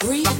Breathe.